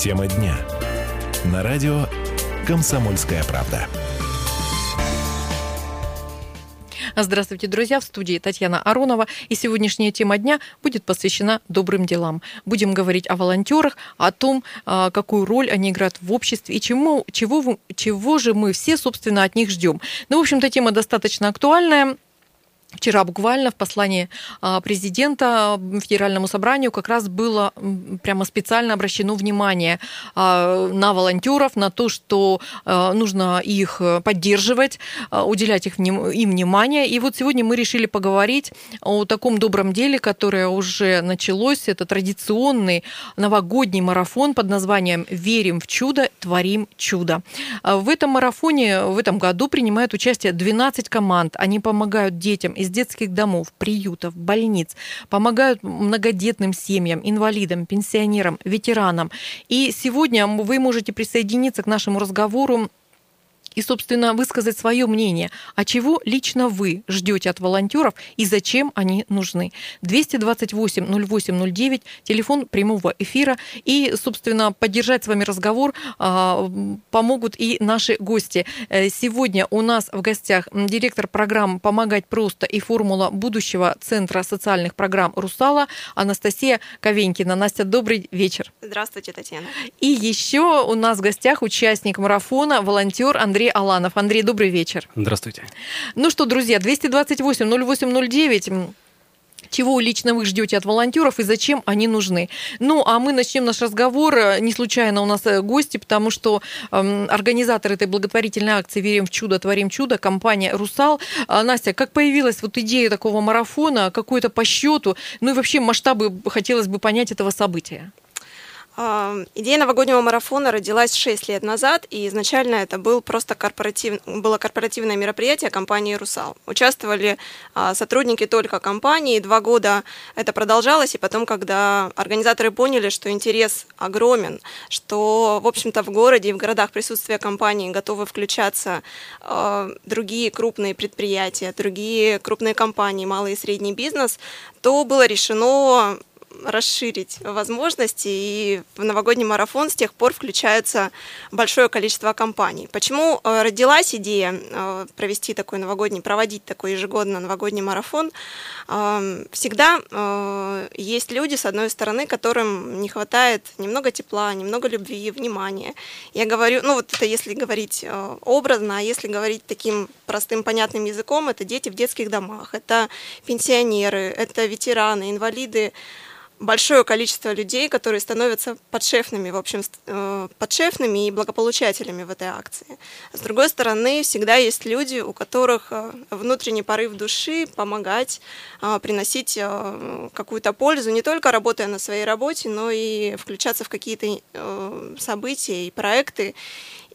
Тема дня. На радио «Комсомольская правда». Здравствуйте, друзья! В студии Татьяна Аронова. И сегодняшняя тема дня будет посвящена добрым делам. Будем говорить о волонтерах, о том, а, какую роль они играют в обществе и чему, чего, чего же мы все, собственно, от них ждем. Ну, в общем-то, тема достаточно актуальная. Вчера буквально в послании а, президента Федеральному собранию как раз было прямо специально обращено внимание а, на волонтеров, на то, что а, нужно их поддерживать, уделять их, им внимание. И вот сегодня мы решили поговорить о таком добром деле, которое уже началось. Это традиционный новогодний марафон под названием «Верим в чудо, творим чудо». В этом марафоне в этом году принимают участие 12 команд. Они помогают детям из детских домов, приютов, больниц, помогают многодетным семьям, инвалидам, пенсионерам, ветеранам. И сегодня вы можете присоединиться к нашему разговору и, собственно, высказать свое мнение, а чего лично вы ждете от волонтеров и зачем они нужны. 228 08 09, телефон прямого эфира. И, собственно, поддержать с вами разговор а, помогут и наши гости. Э, сегодня у нас в гостях директор программ «Помогать просто» и формула будущего Центра социальных программ «Русала» Анастасия Ковенькина. Настя, добрый вечер. Здравствуйте, Татьяна. И еще у нас в гостях участник марафона, волонтер Андрей Андрей Аланов. Андрей, добрый вечер. Здравствуйте. Ну что, друзья, 228 0809 чего лично вы ждете от волонтеров и зачем они нужны. Ну, а мы начнем наш разговор. Не случайно у нас э, гости, потому что э, организатор этой благотворительной акции «Верим в чудо, творим чудо» компания «Русал». А, Настя, как появилась вот идея такого марафона, какой-то по счету, ну и вообще масштабы хотелось бы понять этого события? Идея новогоднего марафона родилась 6 лет назад, и изначально это был просто корпоратив... было корпоративное мероприятие компании «Русал». Участвовали а, сотрудники только компании, два года это продолжалось, и потом, когда организаторы поняли, что интерес огромен, что, в общем-то, в городе и в городах присутствия компании готовы включаться а, другие крупные предприятия, другие крупные компании, малый и средний бизнес, то было решено расширить возможности, и в новогодний марафон с тех пор включается большое количество компаний. Почему э, родилась идея э, провести такой новогодний, проводить такой ежегодно новогодний марафон? Эм, всегда э, есть люди, с одной стороны, которым не хватает немного тепла, немного любви, внимания. Я говорю, ну вот это если говорить образно, а если говорить таким простым, понятным языком, это дети в детских домах, это пенсионеры, это ветераны, инвалиды, большое количество людей, которые становятся подшефными, в общем, э, подшефными и благополучателями в этой акции. С другой стороны, всегда есть люди, у которых э, внутренний порыв души помогать, э, приносить какую-то пользу, не только работая на своей работе, но и включаться в какие-то события и проекты,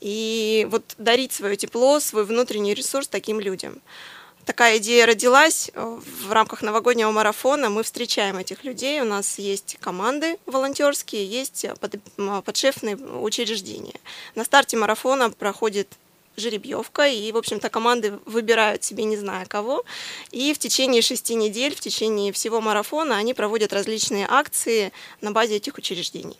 и вот дарить свое тепло, свой внутренний ресурс таким людям такая идея родилась э, в рамках новогоднего марафона. Мы встречаем этих людей. У нас есть команды волонтерские, есть подшефные учреждения. На старте марафона проходит жеребьевка, и, в общем-то, команды выбирают себе не зная кого. И в течение шести недель, в течение всего марафона они проводят различные акции на базе этих учреждений.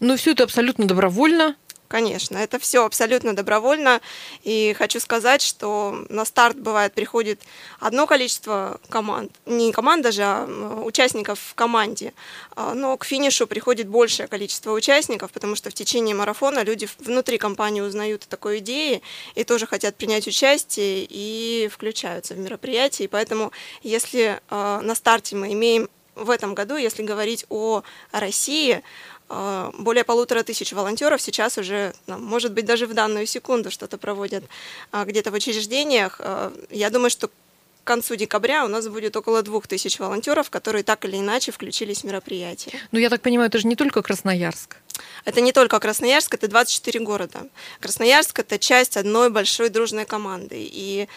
Ну, все это абсолютно добровольно. Конечно, это все абсолютно добровольно. И хочу сказать, что на старт бывает приходит одно количество команд, не команд даже, а участников в команде, а, но к финишу приходит большее количество участников, потому что в течение марафона люди внутри компании узнают о такой идее и тоже хотят принять участие и включаются в мероприятие. И поэтому, если а, на старте мы имеем в этом году, если говорить о России, более полутора тысяч волонтеров сейчас уже, может быть, даже в данную секунду что-то проводят а, где-то в учреждениях. А, я думаю, что к концу декабря у нас будет около двух тысяч волонтеров, которые так или иначе включились в мероприятие. Ну, я так понимаю, это же не только Красноярск. Это не только Красноярск, это 24 города. Красноярск – это часть одной большой дружной команды. И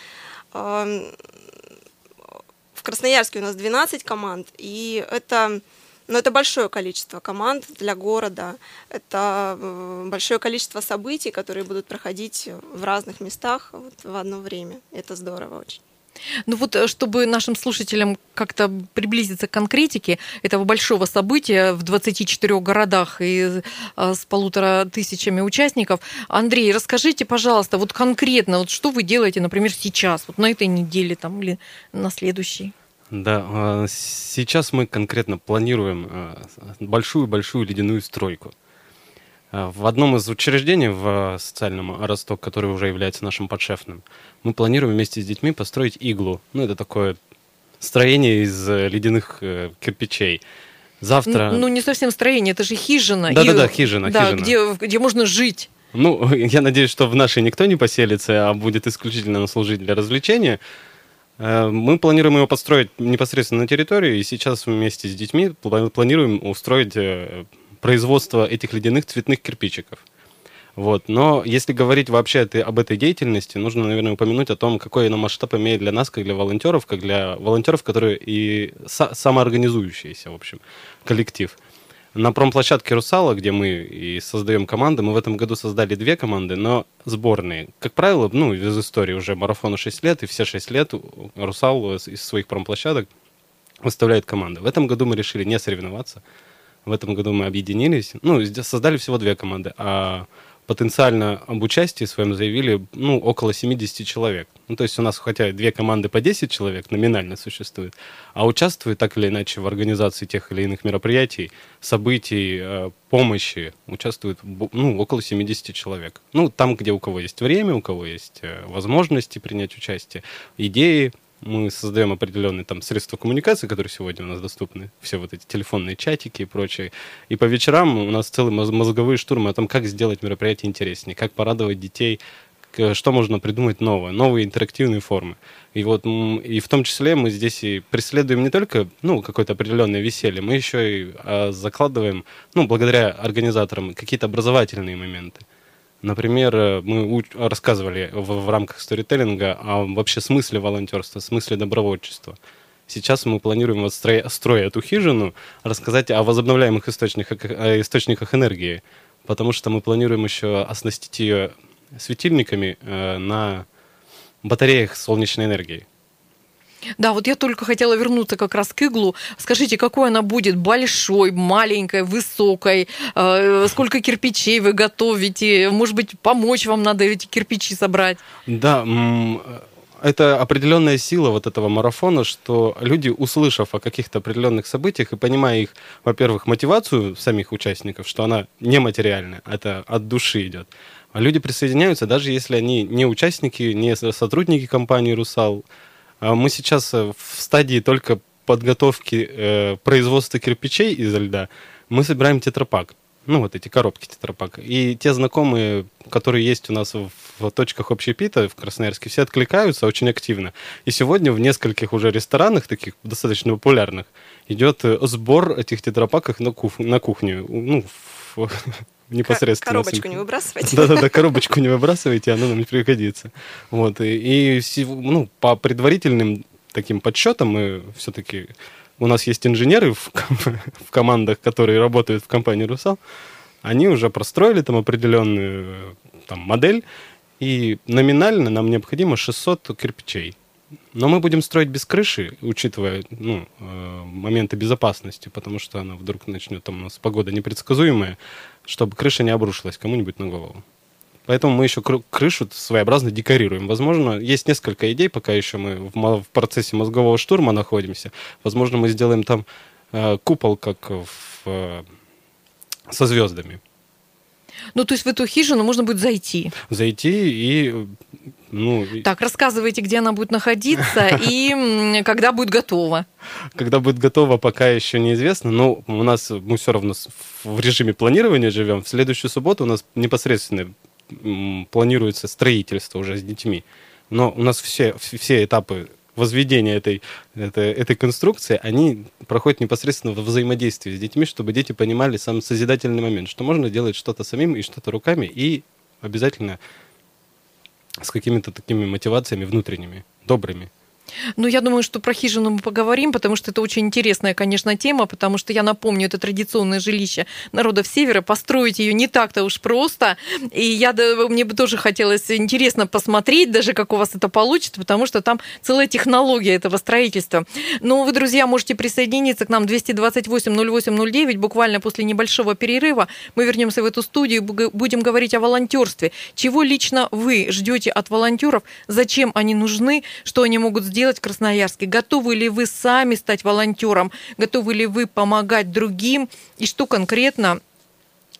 э, в Красноярске у нас 12 команд, и это но это большое количество команд для города, это э, большое количество событий, которые будут проходить в разных местах вот, в одно время. Это здорово очень. Ну вот, э, чтобы нашим слушателям как-то приблизиться к конкретике этого большого события в 24 городах и э, с полутора тысячами участников, Андрей, расскажите, пожалуйста, вот конкретно, вот что вы делаете, например, сейчас, вот на этой неделе там или на следующей? Да, а, сейчас мы конкретно планируем большую-большую ледяную стройку. А, в одном из учреждений в социальном Росток, который уже является нашим подшефным, мы планируем вместе с детьми построить иглу. Ну, это такое строение из э, ледяных э, кирпичей. Завтра... Ну, не совсем строение, это же хижина. Да-да-да, хижина, да, хижина. Где, где можно жить. Ну, я надеюсь, что в нашей никто не поселится, а будет исключительно служить для развлечения. Э, мы планируем его построить непосредственно на территории, и сейчас вместе с детьми планируем устроить производства этих ледяных цветных кирпичиков. Вот. Но если говорить вообще об этой деятельности, нужно, наверное, упомянуть о том, какой она масштаб имеет для нас, как для волонтеров, как для волонтеров, которые и са- самоорганизующиеся, в общем, коллектив. На промплощадке «Русала», где мы и создаем команды, мы в этом году создали две команды, но сборные. Как правило, ну, из истории уже марафону 6 лет, и все 6 лет «Русал» из своих промплощадок выставляет команды. В этом году мы решили не соревноваться, в этом году мы объединились. Ну, создали всего две команды, а потенциально об участии своем заявили ну, около 70 человек. Ну, то есть у нас хотя две команды по 10 человек номинально существует, а участвуют так или иначе в организации тех или иных мероприятий, событий, э, помощи, участвуют ну, около 70 человек. Ну, там, где у кого есть время, у кого есть э, возможности принять участие, идеи, мы создаем определенные там средства коммуникации, которые сегодня у нас доступны, все вот эти телефонные чатики и прочее. И по вечерам у нас целые мозговые штурмы о том, как сделать мероприятие интереснее, как порадовать детей, что можно придумать новое, новые интерактивные формы. И вот и в том числе мы здесь и преследуем не только ну, какое-то определенное веселье, мы еще и а, закладываем, ну, благодаря организаторам, какие-то образовательные моменты. Например, э, мы рассказывали в, в рамках сторителлинга о вообще смысле волонтерства, смысле добровольчества. Сейчас мы планируем вот строя, строя эту хижину, рассказать о возобновляемых источниках, о источниках энергии, потому что мы планируем еще оснастить ее светильниками э, на батареях солнечной энергии. Да, вот я только хотела вернуться как раз к иглу. Скажите, какой она будет? Большой, маленькой, высокой? Э, сколько кирпичей вы готовите? Может быть, помочь вам надо эти кирпичи собрать? Да, это определенная сила вот этого марафона, что люди, услышав о каких-то определенных событиях и понимая их, во-первых, мотивацию самих участников, что она нематериальная, это от души идет, а люди присоединяются, даже если они не участники, не сотрудники компании «Русал», мы сейчас э, в стадии только подготовки э, производства кирпичей из льда. Мы собираем тетрапак. Ну, вот эти коробки тетрапак. И те знакомые, которые есть у нас в, в точках общепита в Красноярске, все откликаются очень активно. И сегодня в нескольких уже ресторанах, таких достаточно популярных, идет э, сбор этих тетрапаков на, кух, на кухню. Ну, в, непосредственно. Коробочку не выбрасывайте. Да-да-да, коробочку не выбрасывайте, она нам не пригодится. Вот, и, и ну, по предварительным таким подсчетам мы все-таки... У нас есть инженеры в, в командах, которые работают в компании «Русал», они уже простроили там определенную там, модель, и номинально нам необходимо 600 кирпичей. Но мы будем строить без крыши, учитывая ну, э, моменты безопасности, потому что она вдруг начнет, там у нас погода непредсказуемая, чтобы крыша не обрушилась кому-нибудь на голову. Поэтому мы еще крышу своеобразно декорируем. Возможно, есть несколько идей, пока еще мы в, процессе мозгового штурма находимся. Возможно, мы сделаем там э, купол, как в, э, со звездами. Ну, то есть в эту хижину можно будет зайти. Зайти и... Ну, так, рассказывайте, где она будет находиться и когда будет готова. Когда будет готова, пока еще неизвестно. Но у нас мы все равно в режиме планирования живем. В следующую субботу у нас непосредственно планируется строительство уже с детьми. Но у нас все, все этапы возведения этой, этой, этой конструкции, они проходят непосредственно во взаимодействии с детьми, чтобы дети понимали сам созидательный момент, что можно делать что-то самим и что-то руками, и обязательно с какими-то такими мотивациями внутренними, добрыми. Ну, я думаю, что про хижину мы поговорим, потому что это очень интересная, конечно, тема, потому что я напомню, это традиционное жилище народов Севера, построить ее не так-то уж просто, и я, мне бы тоже хотелось интересно посмотреть даже, как у вас это получится, потому что там целая технология этого строительства. Но вы, друзья, можете присоединиться к нам 228-08-09, буквально после небольшого перерыва мы вернемся в эту студию и будем говорить о волонтерстве. Чего лично вы ждете от волонтеров, зачем они нужны, что они могут сделать сделать в Красноярске? Готовы ли вы сами стать волонтером? Готовы ли вы помогать другим? И что конкретно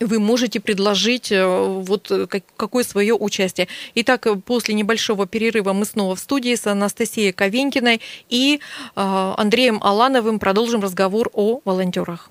вы можете предложить э, вот э, какое свое участие. Итак, после небольшого перерыва мы снова в студии с Анастасией Ковенькиной и э, Андреем Алановым продолжим разговор о волонтерах.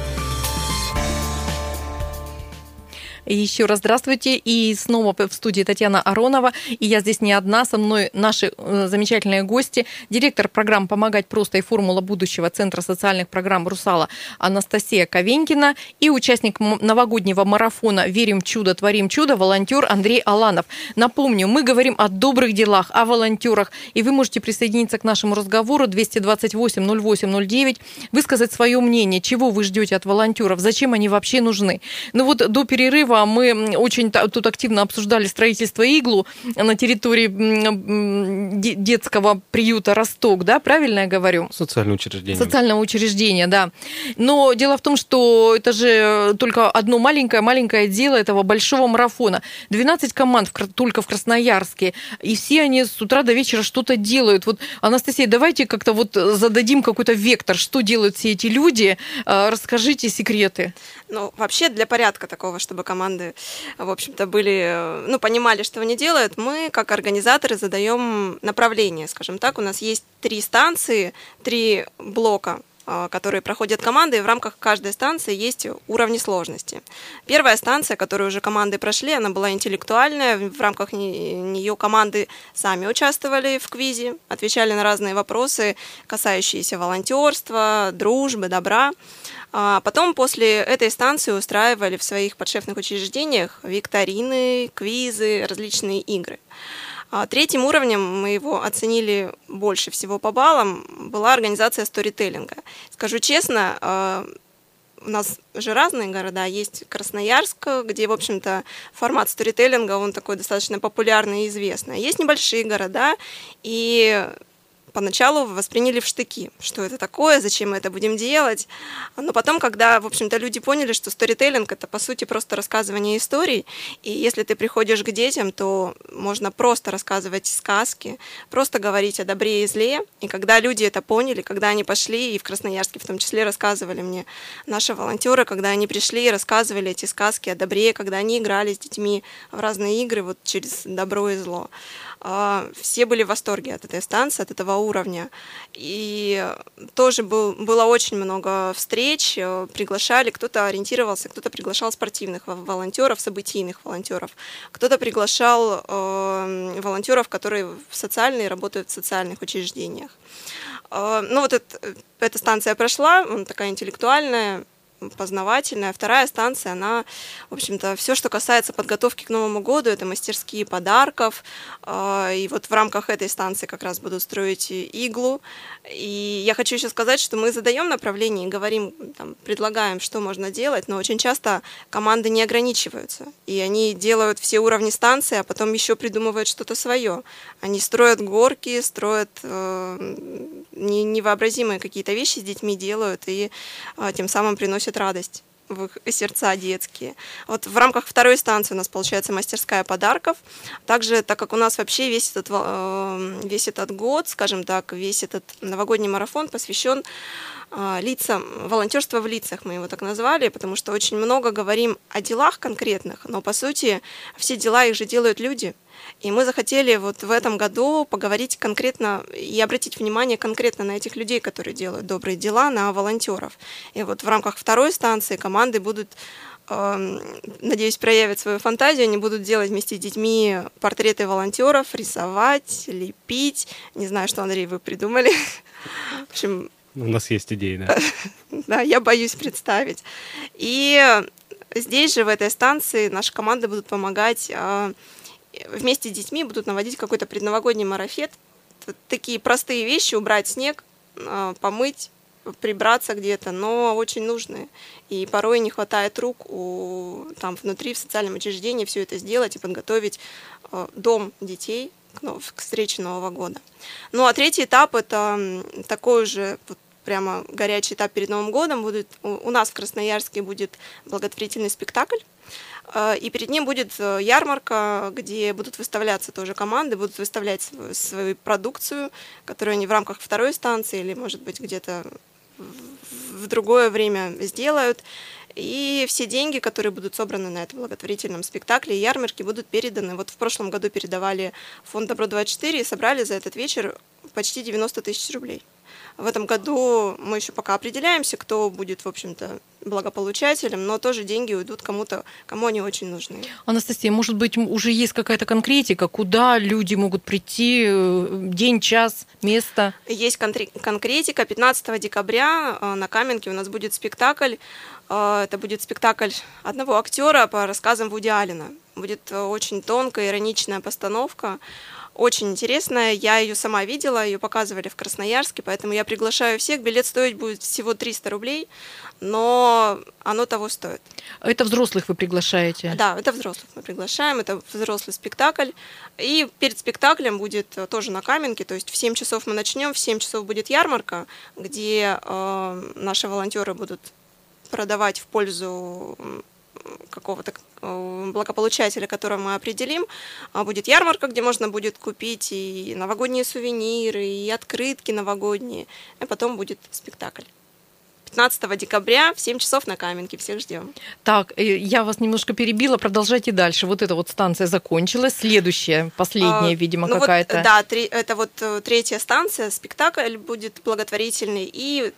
Еще раз здравствуйте. И снова в студии Татьяна Аронова. И я здесь не одна. Со мной наши э, замечательные гости. Директор программ «Помогать просто» и «Формула будущего» Центра социальных программ «Русала» Анастасия Ковенькина. И участник новогоднего марафона «Верим в чудо, творим чудо» волонтер Андрей Аланов. Напомню, мы говорим о добрых делах, о волонтерах. И вы можете присоединиться к нашему разговору 228 08 09, высказать свое мнение, чего вы ждете от волонтеров, зачем они вообще нужны. Ну вот до перерыва перерыва мы очень тут активно обсуждали строительство иглу на территории детского приюта Росток, да, правильно я говорю? Социальное учреждение. Социального учреждения, да. Но дело в том, что это же только одно маленькое-маленькое дело этого большого марафона. 12 команд в, только в Красноярске, и все они с утра до вечера что-то делают. Вот, Анастасия, давайте как-то вот зададим какой-то вектор, что делают все эти люди. А, расскажите секреты. Ну, вообще для порядка такого, чтобы команды, в общем-то, были, ну, понимали, что они делают, мы, как организаторы, задаем направление, скажем так. У нас есть три станции, три блока которые проходят команды, и в рамках каждой станции есть уровни сложности. Первая станция, которую уже команды прошли, она была интеллектуальная, в рамках нее команды сами участвовали в квизе, отвечали на разные вопросы, касающиеся волонтерства, дружбы, добра. А потом после этой станции устраивали в своих подшефных учреждениях викторины, квизы, различные игры. А третьим уровнем, мы его оценили больше всего по баллам, была организация сторителлинга. Скажу честно, а, у нас же разные города. Есть Красноярск, где, в общем-то, формат сторителлинга, он такой достаточно популярный и известный. Есть небольшие города, и поначалу восприняли в штыки, что это такое, зачем мы это будем делать. Но потом, когда, в общем-то, люди поняли, что сторителлинг — это, по сути, просто рассказывание историй, и если ты приходишь к детям, то можно просто рассказывать сказки, просто говорить о добре и зле, и когда люди это поняли, когда они пошли, и в Красноярске в том числе рассказывали мне наши волонтеры, когда они пришли и рассказывали эти сказки о добре, когда они играли с детьми в разные игры вот через добро и зло. А, все были в восторге от этой станции, от этого уровня. И тоже был, было очень много встреч, э, приглашали, кто-то ориентировался, кто-то приглашал спортивных волонтеров, событийных волонтеров, кто-то приглашал э, волонтеров, которые в социальные работают в социальных учреждениях. Э, ну вот это, эта станция прошла, она такая интеллектуальная, познавательная. Вторая станция, она, в общем-то, все, что касается подготовки к Новому году, это мастерские подарков. А, и вот в рамках этой станции как раз будут строить иглу. И я хочу еще сказать, что мы задаем направление и говорим, там, предлагаем, что можно делать, но очень часто команды не ограничиваются. И они делают все уровни станции, а потом еще придумывают что-то свое. Они строят горки, строят э, невообразимые какие-то вещи с детьми делают и э, тем самым приносят приносит радость в их сердца детские. Вот в рамках второй станции у нас получается мастерская подарков. Также, так как у нас вообще весь этот, э, весь этот год, скажем так, весь этот новогодний марафон посвящен э, лицам, волонтерство в лицах, мы его так назвали, потому что очень много говорим о делах конкретных, но по сути все дела их же делают люди – и мы захотели вот в этом году поговорить конкретно и обратить внимание конкретно на этих людей, которые делают добрые дела, на волонтеров. И вот в рамках второй станции команды будут эм, надеюсь, проявят свою фантазию, они будут делать вместе с детьми портреты волонтеров, рисовать, лепить. Не знаю, что, Андрей, вы придумали. В общем, У нас есть идеи, да. да, я боюсь представить. И здесь же, в этой станции, наши команды будут помогать а, вместе с детьми, будут наводить какой-то предновогодний марафет. Такие простые вещи, убрать снег, а, помыть, прибраться где-то, но очень нужные. И порой не хватает рук у, там внутри, в социальном учреждении все это сделать и подготовить э, дом детей к, встрече Нового года. Ну а третий этап это такой уже вот прямо горячий этап перед Новым годом. Будет, у, нас в Красноярске будет благотворительный спектакль. Э, И перед ним будет э, ярмарка, где будут выставляться тоже команды, будут выставлять свою, свою продукцию, которую они в рамках второй станции или, может быть, где-то в- другое время сделают. И все деньги, которые будут собраны на этом благотворительном спектакле и ярмарке, будут переданы. Вот в прошлом году передавали фонд «Добро-24» и собрали за этот вечер почти 90 тысяч рублей. В этом году мы еще пока определяемся, кто будет, в общем-то, благополучателем, но тоже деньги уйдут кому-то, кому они очень нужны. Анастасия, может быть, уже есть какая-то конкретика, куда люди могут прийти, э, день, час, место? Есть конкретика. 15 декабря э, на Каменке у нас будет спектакль. Э, Это будет спектакль одного актера по рассказам Вуди Аллена. Будет очень тонкая, ироничная постановка. Очень интересная. Я ее сама видела, ее показывали в Красноярске, поэтому я приглашаю всех. Билет стоить будет всего 300 рублей, но оно того стоит. Это взрослых вы приглашаете? Да, это взрослых мы приглашаем, это взрослый спектакль. И перед спектаклем будет э, тоже на Каменке, то есть в 7 часов мы начнем, в 7 часов будет ярмарка, где э, наши волонтеры будут продавать в пользу какого-то э, благополучателя, которого мы определим. А Будет ярмарка, где можно будет купить и новогодние сувениры, и открытки новогодние. И потом будет спектакль. 15 декабря в 7 часов на Каменке. Всех ждем. Так, э, я вас немножко перебила, продолжайте дальше. Вот эта вот станция закончилась, следующая, последняя, А, видимо, ну вот, какая-то. да, три- это вот э, третья станция, спектакль будет благотворительный. И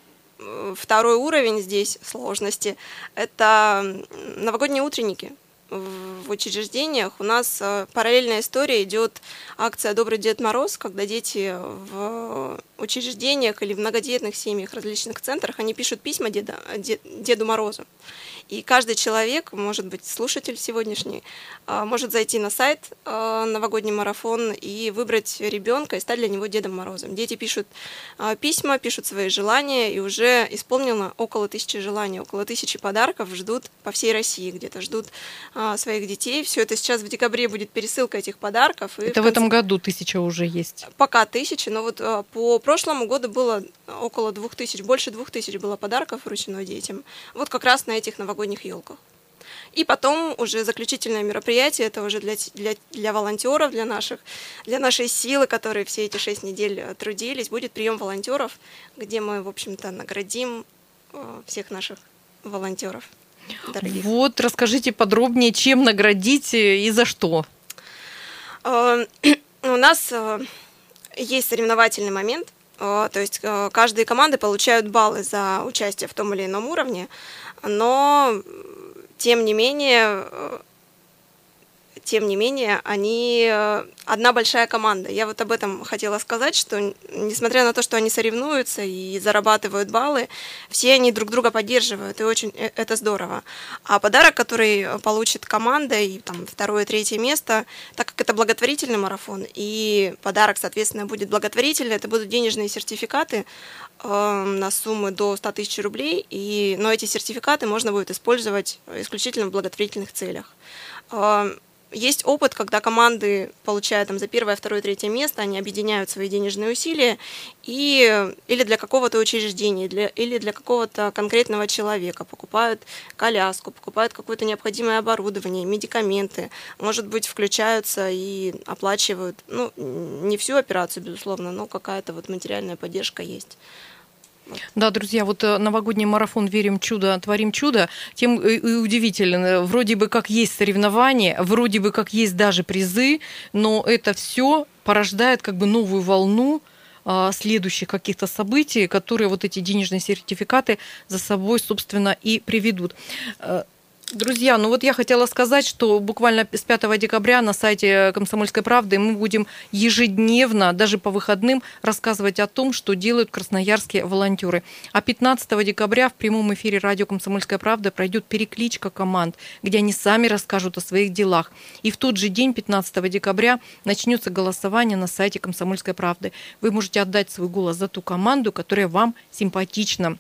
второй уровень здесь сложности – это новогодние утренники в учреждениях. У нас э, параллельная история идет акция «Добрый Дед Мороз», когда дети в учреждениях или в многодетных семьях, различных центрах, они пишут письма деда, Де- Деду Морозу. И каждый человек, может быть, слушатель сегодняшний, а, может зайти на сайт а, «Новогодний марафон» и выбрать ребенка и стать для него Дедом Морозом. Дети пишут а, письма, пишут свои желания, и уже исполнено около тысячи желаний, около тысячи подарков ждут по всей России, где-то ждут своих детей. Все это сейчас в декабре будет пересылка этих подарков. Это в конце- этом году тысяча уже есть. Пока тысячи, но вот по прошлому году было около двух тысяч, больше двух тысяч было подарков вручено детям. Вот как раз на этих новогодних елках. И потом уже заключительное мероприятие, это уже для, для, для волонтеров, для наших, для нашей силы, которые все эти шесть недель э, трудились, будет прием волонтеров, где мы, в общем-то, наградим э, всех наших волонтеров. Дорогих. Вот, расскажите подробнее, чем наградить э, и за что. У нас есть соревновательный момент, то есть э, каждые команды получают баллы за участие в том или ином уровне, но э, тем не менее, э, тем не менее, они э, одна большая команда. Я вот об этом хотела сказать, что несмотря на то, что они соревнуются и зарабатывают баллы, все они друг друга поддерживают, и очень э, это здорово. А подарок, который э, получит команда, и там второе, третье место, так как это благотворительный марафон, и подарок, соответственно, будет благотворительный, это будут денежные сертификаты э, на суммы до 100 тысяч рублей, и, но эти сертификаты можно будет использовать исключительно в благотворительных целях. Есть опыт, когда команды, получая там за первое, второе, третье место, они объединяют свои денежные усилия и или для какого-то учреждения, для, или для какого-то конкретного человека покупают коляску, покупают какое-то необходимое оборудование, медикаменты, может быть, включаются и оплачивают, ну, не всю операцию, безусловно, но какая-то вот материальная поддержка есть. Да, друзья, вот э, новогодний марафон «Верим чудо, творим чудо» тем и и удивителен. Вроде бы как есть соревнования, вроде бы как есть даже призы, но это все порождает как бы новую волну а, следующих каких-то событий, которые вот эти денежные сертификаты за собой, собственно, и приведут. Друзья, ну вот я хотела сказать, что буквально с 5 декабря на сайте «Комсомольской правды» мы будем ежедневно, даже по выходным, рассказывать о том, что делают красноярские волонтеры. А 15 декабря в прямом эфире радио «Комсомольская правда» пройдет перекличка команд, где они сами расскажут о своих делах. И в тот же день, 15 декабря, начнется голосование на сайте «Комсомольской правды». Вы можете отдать свой голос за ту команду, которая вам симпатична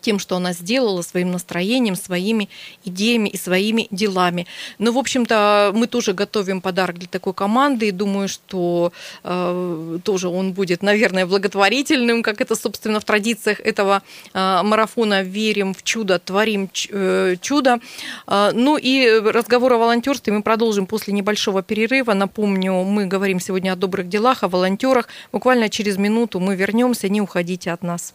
тем, что она сделала, своим настроением, своими идеями и своими делами. Но, в общем-то, мы тоже готовим подарок для такой команды, и думаю, что э, тоже он будет, наверное, благотворительным, как это, собственно, в традициях этого э, марафона «Верим в чудо, творим э, чудо». Э, ну и разговор о волонтерстве мы продолжим после небольшого перерыва. Напомню, мы говорим сегодня о добрых делах, о волонтерах. Буквально через минуту мы вернемся, не уходите от нас.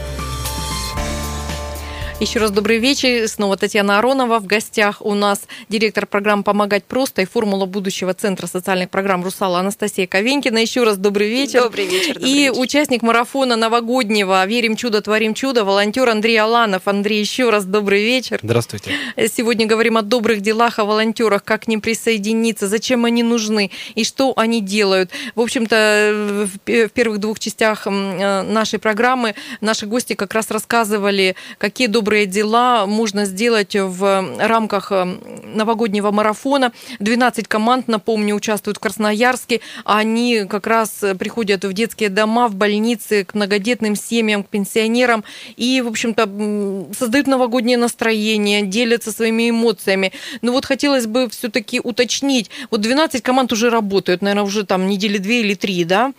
Еще раз добрый вечер. Снова Татьяна Аронова. В гостях у нас директор программы «Помогать просто» и формула будущего Центра социальных программ «Русала» Анастасия Ковенькина. Еще раз добрый вечер. Добрый вечер. Добрый и вечер. участник марафона новогоднего «Верим чудо, творим чудо» волонтер Андрей Аланов. Андрей, еще раз добрый вечер. Здравствуйте. Сегодня говорим о добрых делах, о волонтерах, как к ним присоединиться, зачем они нужны и что они делают. В общем-то, в первых двух частях э, нашей программы наши гости как раз рассказывали, какие добрые добрые дела можно сделать в рамках э, новогоднего марафона. 12 команд, напомню, участвуют в Красноярске. Они как раз приходят в детские дома, в больницы, к многодетным семьям, к пенсионерам и, в общем-то, создают новогоднее настроение, делятся своими эмоциями. Но вот хотелось бы все-таки уточнить. Вот 12 команд уже работают, наверное, уже там недели две или три, да?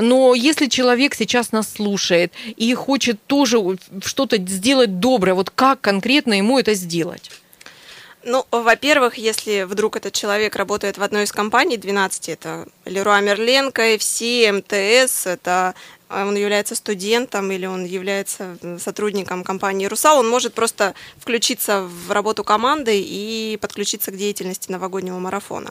Но если человек сейчас нас слушает и хочет тоже что-то сделать доброе, вот как конкретно ему это сделать? Ну, во-первых, если вдруг этот человек работает в одной из компаний 12, это Леруа Мерленко, FC, МТС, это э, он является студентом или он является сотрудником компании «Русал», он может просто включиться в работу команды и подключиться к деятельности новогоднего марафона.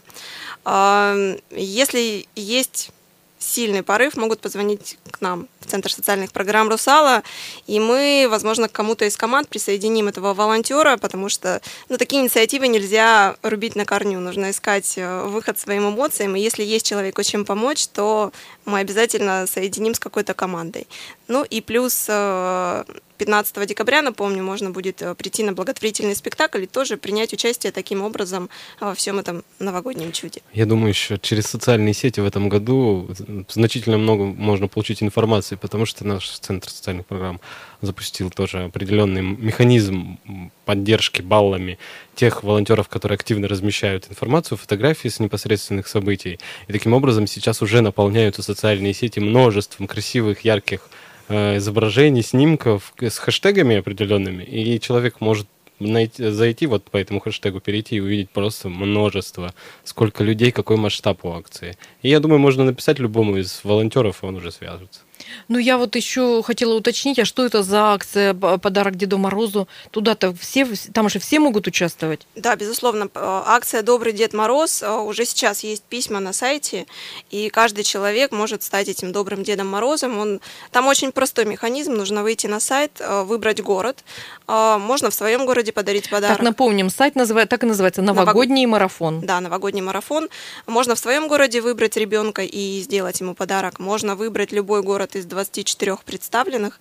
Если есть сильный порыв, могут позвонить к нам в Центр социальных программ «Русала», и мы, возможно, к кому-то из команд присоединим этого волонтера, потому что ну, такие инициативы нельзя рубить на корню, нужно искать э, выход своим эмоциям, и если есть человеку чем помочь, то мы обязательно соединим с какой-то командой. Ну и плюс э, 15 декабря, напомню, можно будет э, прийти на благотворительный спектакль и тоже принять участие таким образом э, во всем этом новогоднем чуде. Я думаю, еще через социальные сети в этом году значительно много можно получить информации, потому что наш Центр социальных программ запустил тоже определенный механизм поддержки баллами тех волонтеров, которые активно размещают информацию, фотографии с непосредственных событий. И таким образом сейчас уже наполняются социальные сети множеством красивых, ярких Э, изображений, снимков с хэштегами определенными, и человек может найти, зайти вот по этому хэштегу, перейти и увидеть просто множество, сколько людей, какой масштаб у акции. И я думаю, можно написать любому из волонтеров, и он уже свяжется. Ну, я вот еще хотела уточнить, а что это за акция «Подарок Деду Морозу»? Туда-то все, там же все могут участвовать? Да, безусловно. Акция «Добрый Дед Мороз» э, уже сейчас есть письма на сайте, и каждый человек может стать этим добрым Дедом Морозом. Он... Там очень простой механизм. Нужно выйти на сайт, э, выбрать город. Можно в своем городе подарить подарок. Так, напомним, сайт называет, так и называется «Новогодний Новог... марафон». Да, «Новогодний марафон». Можно в своем городе выбрать ребенка и сделать ему подарок. Можно выбрать любой город из 24 представленных.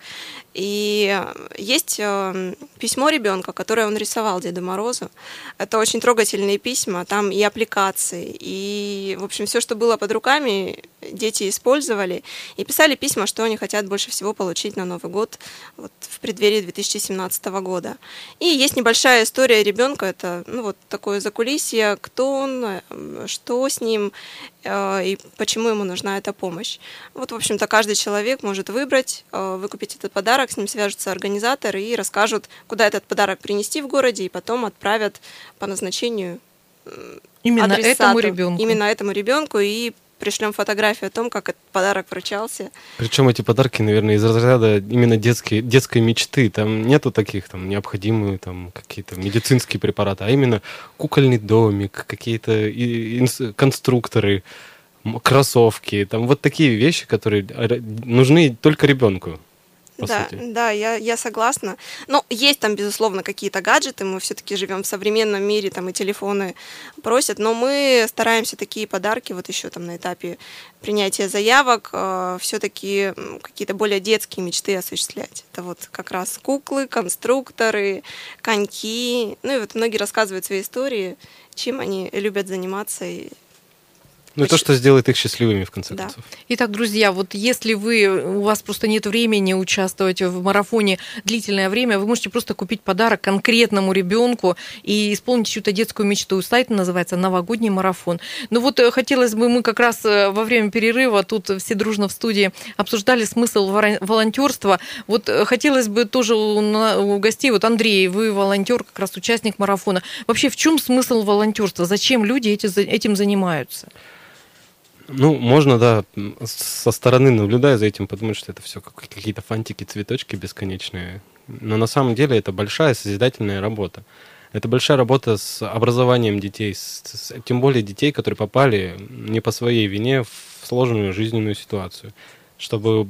И есть э, письмо ребенка, которое он рисовал Деду Морозу. Это очень трогательные письма, там и аппликации, и, в общем, все, что было под руками, дети использовали и писали письма, что они хотят больше всего получить на Новый год вот, в преддверии 2017 года. И есть небольшая история ребенка, это ну, вот такое закулисье, кто он, э, что с ним э, и почему ему нужна эта помощь. Вот, в общем-то, каждый человек может выбрать, э, выкупить этот подарок, с ним свяжутся организаторы и расскажут, куда этот подарок принести в городе, и потом отправят по назначению Именно адресату, этому ребенку. Именно этому ребенку и пришлем фотографию о том, как этот подарок вручался. Причем эти подарки, наверное, из разряда именно детские, детской мечты. Там нету таких там необходимые там какие-то медицинские препараты, а именно кукольный домик, какие-то конструкторы, кроссовки, там вот такие вещи, которые нужны только ребенку да, сути. Да, я, я согласна. Но есть там, безусловно, какие-то гаджеты, мы все-таки живем в современном мире, там и телефоны просят, но мы стараемся такие подарки, вот еще там на этапе принятия заявок, э, все-таки какие-то более детские мечты осуществлять. Это вот как раз куклы, конструкторы, коньки. Ну и вот многие рассказывают свои истории, чем они любят заниматься и ну, то, что сделает их счастливыми, в конце да. концов. Итак, друзья, вот если вы, у вас просто нет времени участвовать в марафоне длительное время, вы можете просто купить подарок конкретному ребенку и исполнить чью-то детскую мечту. Сайт называется «Новогодний марафон». Ну вот э, хотелось бы, мы как раз э, во время перерыва тут все дружно в студии обсуждали смысл волонтерства. Вот э, хотелось бы тоже у гостей, вот Андрей, вы волонтер, как раз участник марафона. Вообще, в чем смысл волонтерства? Зачем люди этим занимаются? Ну, можно, да, со стороны наблюдая за этим, подумать, что это все какие-то фантики, цветочки бесконечные. Но на самом деле это большая созидательная работа. Это большая работа с образованием детей, с, с, тем более детей, которые попали не по своей вине в сложную жизненную ситуацию. Чтобы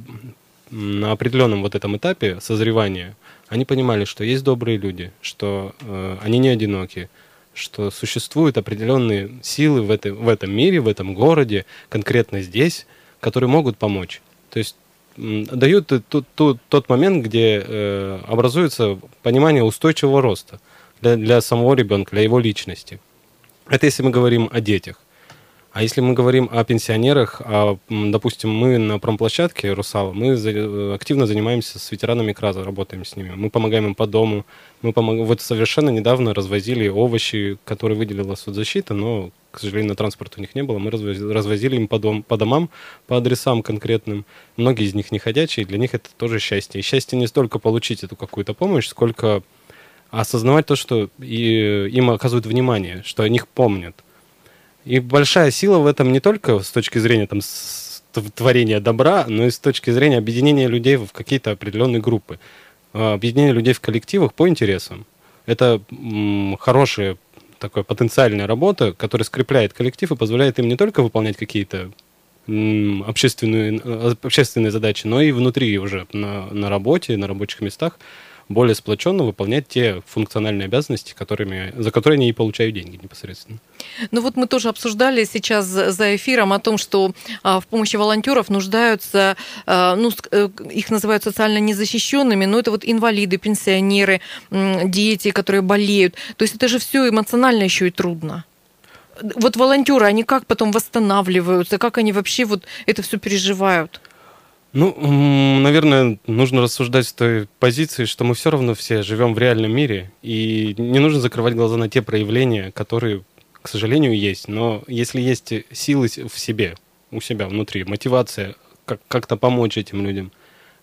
на определенном вот этом этапе созревания они понимали, что есть добрые люди, что э, они не одиноки, что существуют определенные силы в, этой, в этом мире, в этом городе, конкретно здесь, которые могут помочь. То есть дают тот, тот, тот момент, где э, образуется понимание устойчивого роста для, для самого ребенка, для его личности. Это если мы говорим о детях. А если мы говорим о пенсионерах, а, допустим, мы на промплощадке «Русал», мы за, активно занимаемся с ветеранами КРАЗа, работаем с ними. Мы помогаем им по дому. Мы помог... Вот совершенно недавно развозили овощи, которые выделила соцзащита, но, к сожалению, на транспорт у них не было. Мы развозили, им по, дом, по домам, по адресам конкретным. Многие из них не ходячие, для них это тоже счастье. И счастье не столько получить эту какую-то помощь, сколько осознавать то, что и, им оказывают внимание, что о них помнят – и большая сила в этом не только с точки зрения там, творения добра, но и с точки зрения объединения людей в какие-то определенные группы. А, объединение людей в коллективах по интересам. Это хорошая такая потенциальная работа, которая скрепляет коллектив и позволяет им не только выполнять какие-то общественные, э, общественные задачи, но и внутри уже на, на работе, на рабочих местах более сплоченно выполнять те функциональные обязанности, которыми, за которые они и получают деньги непосредственно. Ну вот мы тоже обсуждали сейчас за эфиром о том, что а, в помощи волонтеров нуждаются, а, ну, э, их называют социально незащищенными, но это вот инвалиды, пенсионеры, дети, которые болеют. То есть это же все эмоционально еще и трудно вот волонтеры, они как потом восстанавливаются, как они вообще вот это все переживают? Ну, наверное, нужно рассуждать с той позиции, что мы все равно все живем в реальном мире, и не нужно закрывать глаза на те проявления, которые, к сожалению, есть. Но если есть силы в себе, у себя внутри, мотивация как-то помочь этим людям,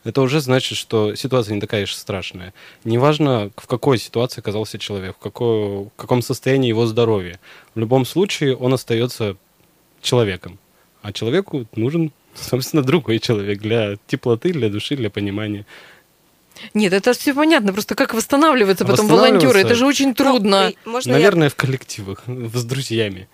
это уже значит, что ситуация не такая уж страшная. Неважно, в какой ситуации оказался человек, в, какой, в каком состоянии его здоровье. В любом случае он остается человеком. А человеку нужен собственно, другой человек для теплоты, для души, для понимания. Нет, это все понятно. Просто как восстанавливаться потом волонтеры? Это же очень трудно. Ну, можно Наверное, я... в коллективах, с друзьями.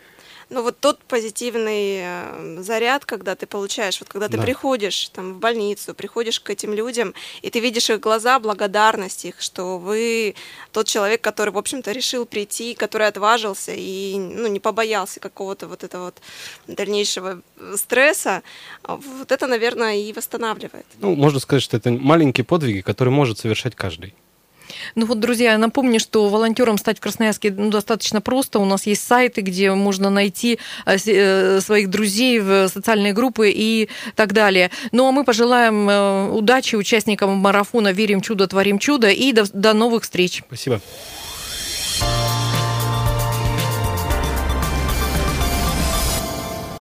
Ну вот тот позитивный э, заряд, когда ты получаешь, вот когда ты да. приходишь там в больницу, приходишь к этим людям, и ты видишь их глаза, благодарность их, что вы тот человек, который, в общем-то, решил прийти, который отважился и ну, не побоялся какого-то вот этого вот дальнейшего стресса, вот это, наверное, и восстанавливает. Ну, можно сказать, что это маленькие подвиги, которые может совершать каждый. Ну вот, друзья, я напомню, что волонтером стать в Красноярске ну, достаточно просто. У нас есть сайты, где можно найти э, э, своих друзей в социальные группы и так далее. Ну а мы пожелаем э, удачи участникам марафона «Верим чудо, творим чудо» и до, до новых встреч. Спасибо.